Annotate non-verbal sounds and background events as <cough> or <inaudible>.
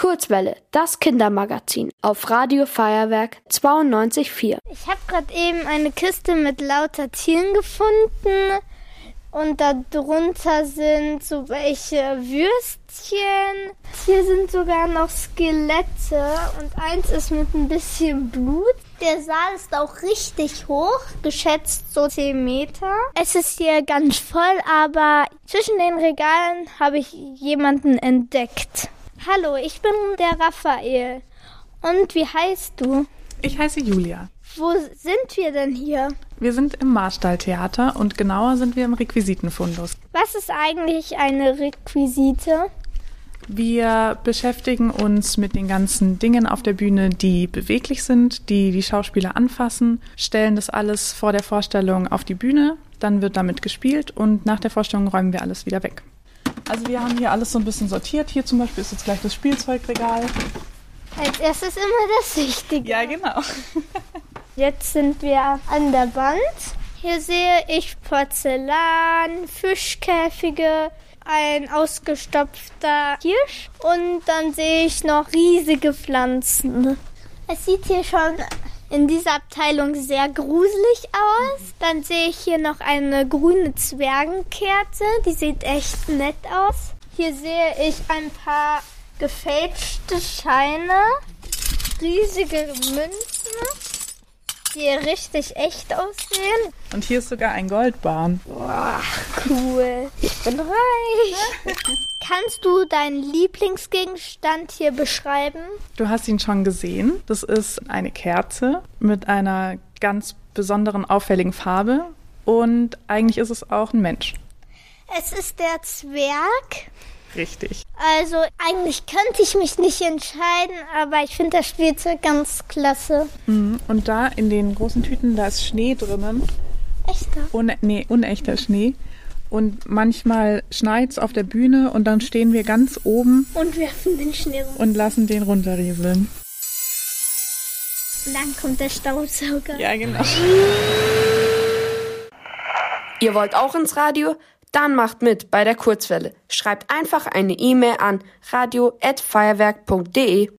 Kurzwelle, das Kindermagazin auf Radio Feuerwerk 92.4. Ich habe gerade eben eine Kiste mit lauter Tieren gefunden und darunter sind so welche Würstchen. Hier sind sogar noch Skelette und eins ist mit ein bisschen Blut. Der Saal ist auch richtig hoch, geschätzt so 10 Meter. Es ist hier ganz voll, aber zwischen den Regalen habe ich jemanden entdeckt. Hallo, ich bin der Raphael. Und wie heißt du? Ich heiße Julia. Wo sind wir denn hier? Wir sind im Marstalltheater und genauer sind wir im Requisitenfundus. Was ist eigentlich eine Requisite? Wir beschäftigen uns mit den ganzen Dingen auf der Bühne, die beweglich sind, die die Schauspieler anfassen, stellen das alles vor der Vorstellung auf die Bühne, dann wird damit gespielt und nach der Vorstellung räumen wir alles wieder weg. Also wir haben hier alles so ein bisschen sortiert. Hier zum Beispiel ist jetzt gleich das Spielzeugregal. Als erstes immer das Wichtige. Ja, genau. Jetzt sind wir an der Wand. Hier sehe ich Porzellan, Fischkäfige, ein ausgestopfter Hirsch und dann sehe ich noch riesige Pflanzen. Es sieht hier schon in dieser Abteilung sehr gruselig aus. Dann sehe ich hier noch eine grüne Zwergenkerze, die sieht echt nett aus. Hier sehe ich ein paar gefälschte Scheine, riesige Münzen, die richtig echt aussehen. Und hier ist sogar ein Goldbarn. Boah, cool. Ich bin reich. <laughs> Kannst du deinen Lieblingsgegenstand hier beschreiben? Du hast ihn schon gesehen. Das ist eine Kerze mit einer ganz besonderen, auffälligen Farbe. Und eigentlich ist es auch ein Mensch. Es ist der Zwerg. Richtig. Also eigentlich könnte ich mich nicht entscheiden, aber ich finde das Spielzeug ganz klasse. Mhm. Und da in den großen Tüten, da ist Schnee drinnen. Echter? Un nee, unechter Schnee. Und manchmal schneit's auf der Bühne und dann stehen wir ganz oben Und werfen den Schnee rum. und lassen den runterrieseln. Und dann kommt der Staubsauger. Ja, genau. Ihr wollt auch ins Radio? Dann macht mit bei der Kurzwelle. Schreibt einfach eine E-Mail an radio@feuerwerk.de.